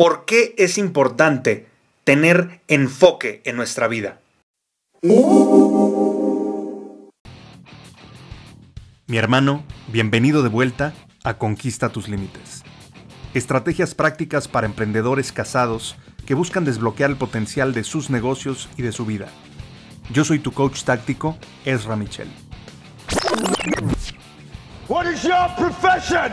¿Por qué es importante tener enfoque en nuestra vida? Mi hermano, bienvenido de vuelta a Conquista tus Límites. Estrategias prácticas para emprendedores casados que buscan desbloquear el potencial de sus negocios y de su vida. Yo soy tu coach táctico, Ezra Michel. What is your profession?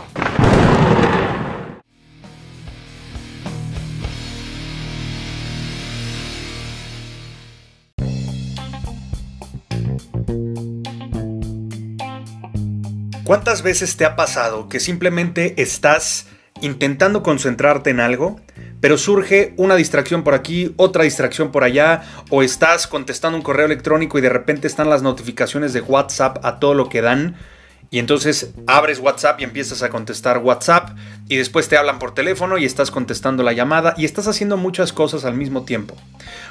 ¿Cuántas veces te ha pasado que simplemente estás intentando concentrarte en algo, pero surge una distracción por aquí, otra distracción por allá, o estás contestando un correo electrónico y de repente están las notificaciones de WhatsApp a todo lo que dan? Y entonces abres WhatsApp y empiezas a contestar WhatsApp y después te hablan por teléfono y estás contestando la llamada y estás haciendo muchas cosas al mismo tiempo.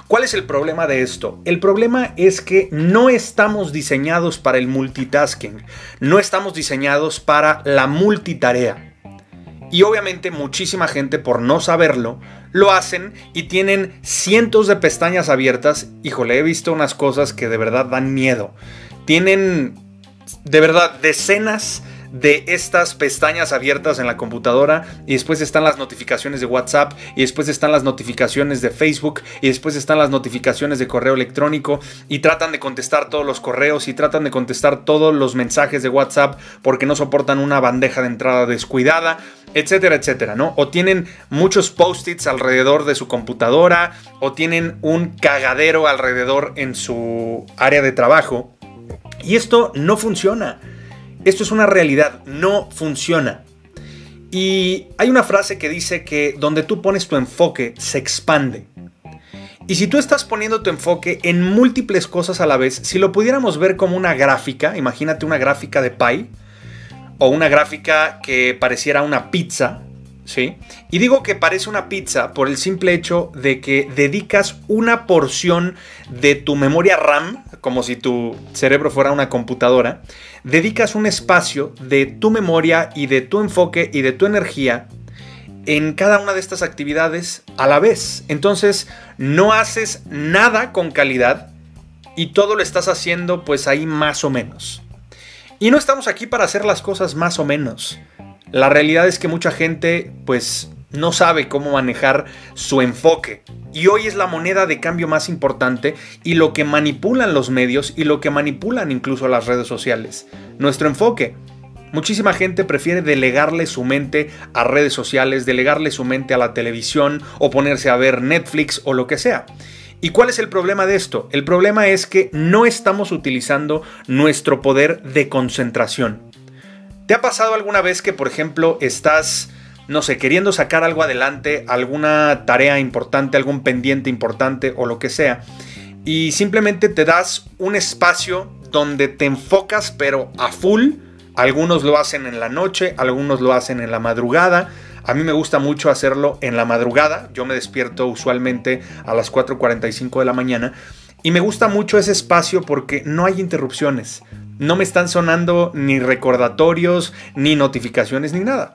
¿Cuál es el problema de esto? El problema es que no estamos diseñados para el multitasking, no estamos diseñados para la multitarea. Y obviamente muchísima gente por no saberlo lo hacen y tienen cientos de pestañas abiertas. Híjole, he visto unas cosas que de verdad dan miedo. Tienen de verdad, decenas de estas pestañas abiertas en la computadora y después están las notificaciones de WhatsApp y después están las notificaciones de Facebook y después están las notificaciones de correo electrónico y tratan de contestar todos los correos y tratan de contestar todos los mensajes de WhatsApp porque no soportan una bandeja de entrada descuidada, etcétera, etcétera, ¿no? O tienen muchos post-its alrededor de su computadora o tienen un cagadero alrededor en su área de trabajo y esto no funciona. Esto es una realidad, no funciona. Y hay una frase que dice que donde tú pones tu enfoque se expande. Y si tú estás poniendo tu enfoque en múltiples cosas a la vez, si lo pudiéramos ver como una gráfica, imagínate una gráfica de pie o una gráfica que pareciera una pizza, Y digo que parece una pizza por el simple hecho de que dedicas una porción de tu memoria RAM, como si tu cerebro fuera una computadora, dedicas un espacio de tu memoria y de tu enfoque y de tu energía en cada una de estas actividades a la vez. Entonces, no haces nada con calidad y todo lo estás haciendo pues ahí más o menos. Y no estamos aquí para hacer las cosas más o menos. La realidad es que mucha gente pues no sabe cómo manejar su enfoque. Y hoy es la moneda de cambio más importante y lo que manipulan los medios y lo que manipulan incluso las redes sociales. Nuestro enfoque. Muchísima gente prefiere delegarle su mente a redes sociales, delegarle su mente a la televisión o ponerse a ver Netflix o lo que sea. ¿Y cuál es el problema de esto? El problema es que no estamos utilizando nuestro poder de concentración. ¿Te ha pasado alguna vez que, por ejemplo, estás, no sé, queriendo sacar algo adelante, alguna tarea importante, algún pendiente importante o lo que sea, y simplemente te das un espacio donde te enfocas pero a full? Algunos lo hacen en la noche, algunos lo hacen en la madrugada. A mí me gusta mucho hacerlo en la madrugada. Yo me despierto usualmente a las 4.45 de la mañana. Y me gusta mucho ese espacio porque no hay interrupciones no me están sonando ni recordatorios, ni notificaciones, ni nada.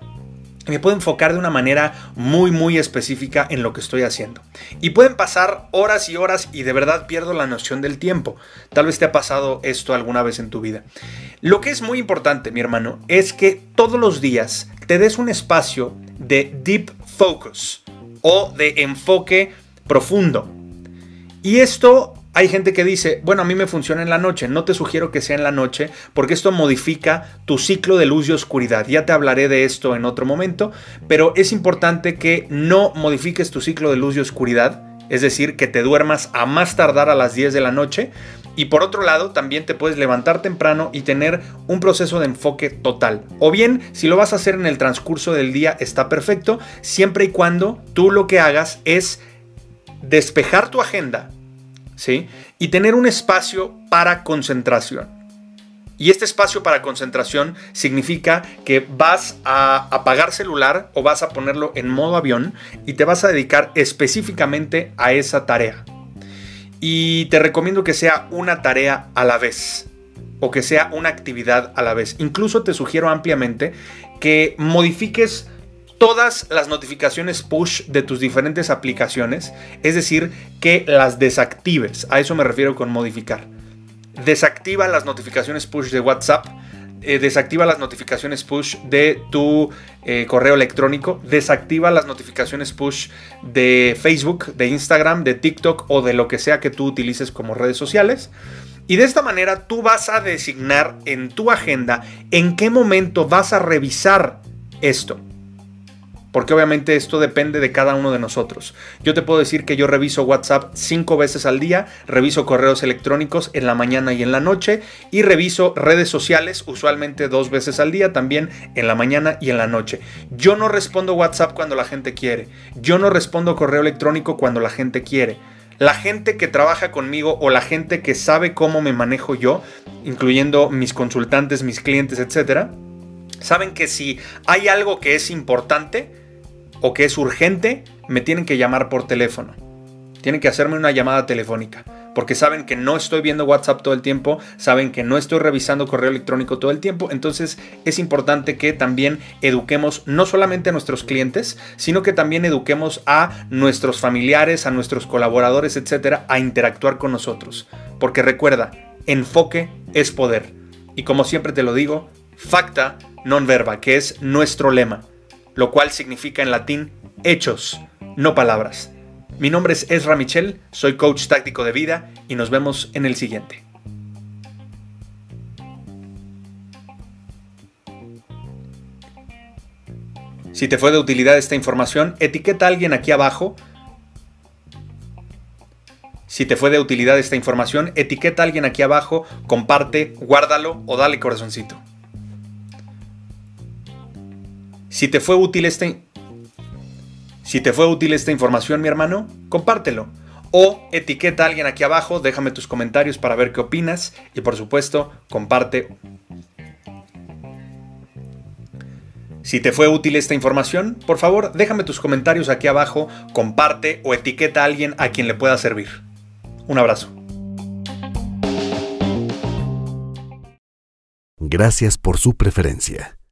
Me puedo enfocar de una manera muy muy específica en lo que estoy haciendo. Y pueden pasar horas y horas y de verdad pierdo la noción del tiempo. Tal vez te ha pasado esto alguna vez en tu vida. Lo que es muy importante, mi hermano, es que todos los días te des un espacio de deep focus o de enfoque profundo. Y esto hay gente que dice, bueno, a mí me funciona en la noche, no te sugiero que sea en la noche porque esto modifica tu ciclo de luz y oscuridad. Ya te hablaré de esto en otro momento, pero es importante que no modifiques tu ciclo de luz y oscuridad es decir, que te duermas a más tardar a las 10 de la noche. Y por otro lado, también te puedes levantar temprano y tener un proceso de enfoque total. O bien, si lo vas a hacer en el transcurso del día, está perfecto, siempre y cuando tú lo que hagas es despejar tu agenda, ¿sí? Y tener un espacio para concentración. Y este espacio para concentración significa que vas a apagar celular o vas a ponerlo en modo avión y te vas a dedicar específicamente a esa tarea. Y te recomiendo que sea una tarea a la vez o que sea una actividad a la vez. Incluso te sugiero ampliamente que modifiques todas las notificaciones push de tus diferentes aplicaciones, es decir, que las desactives. A eso me refiero con modificar desactiva las notificaciones push de WhatsApp, eh, desactiva las notificaciones push de tu eh, correo electrónico, desactiva las notificaciones push de Facebook, de Instagram, de TikTok o de lo que sea que tú utilices como redes sociales. Y de esta manera tú vas a designar en tu agenda en qué momento vas a revisar esto porque obviamente esto depende de cada uno de nosotros. Yo te puedo decir que yo reviso WhatsApp cinco veces al día, reviso correos electrónicos en la mañana y en la noche y reviso redes sociales usualmente dos veces al día, también en la mañana y en la noche. Yo no respondo WhatsApp cuando la gente quiere, yo no respondo correo electrónico cuando la gente quiere. La gente que trabaja conmigo o la gente que sabe cómo me manejo yo, incluyendo mis consultantes, mis clientes, etcétera, saben que si hay algo que es importante, o que es urgente, me tienen que llamar por teléfono. Tienen que hacerme una llamada telefónica. Porque saben que no estoy viendo WhatsApp todo el tiempo, saben que no estoy revisando correo electrónico todo el tiempo. Entonces es importante que también eduquemos no solamente a nuestros clientes, sino que también eduquemos a nuestros familiares, a nuestros colaboradores, etcétera, a interactuar con nosotros. Porque recuerda, enfoque es poder. Y como siempre te lo digo, facta non verba, que es nuestro lema lo cual significa en latín hechos, no palabras. Mi nombre es Ezra Michel, soy coach táctico de vida y nos vemos en el siguiente. Si te fue de utilidad esta información, etiqueta a alguien aquí abajo. Si te fue de utilidad esta información, etiqueta a alguien aquí abajo, comparte, guárdalo o dale corazoncito. Si te fue útil esta, si te fue útil esta información, mi hermano, compártelo. O etiqueta a alguien aquí abajo, déjame tus comentarios para ver qué opinas y por supuesto, comparte. Si te fue útil esta información, por favor, déjame tus comentarios aquí abajo, comparte o etiqueta a alguien a quien le pueda servir. Un abrazo. Gracias por su preferencia.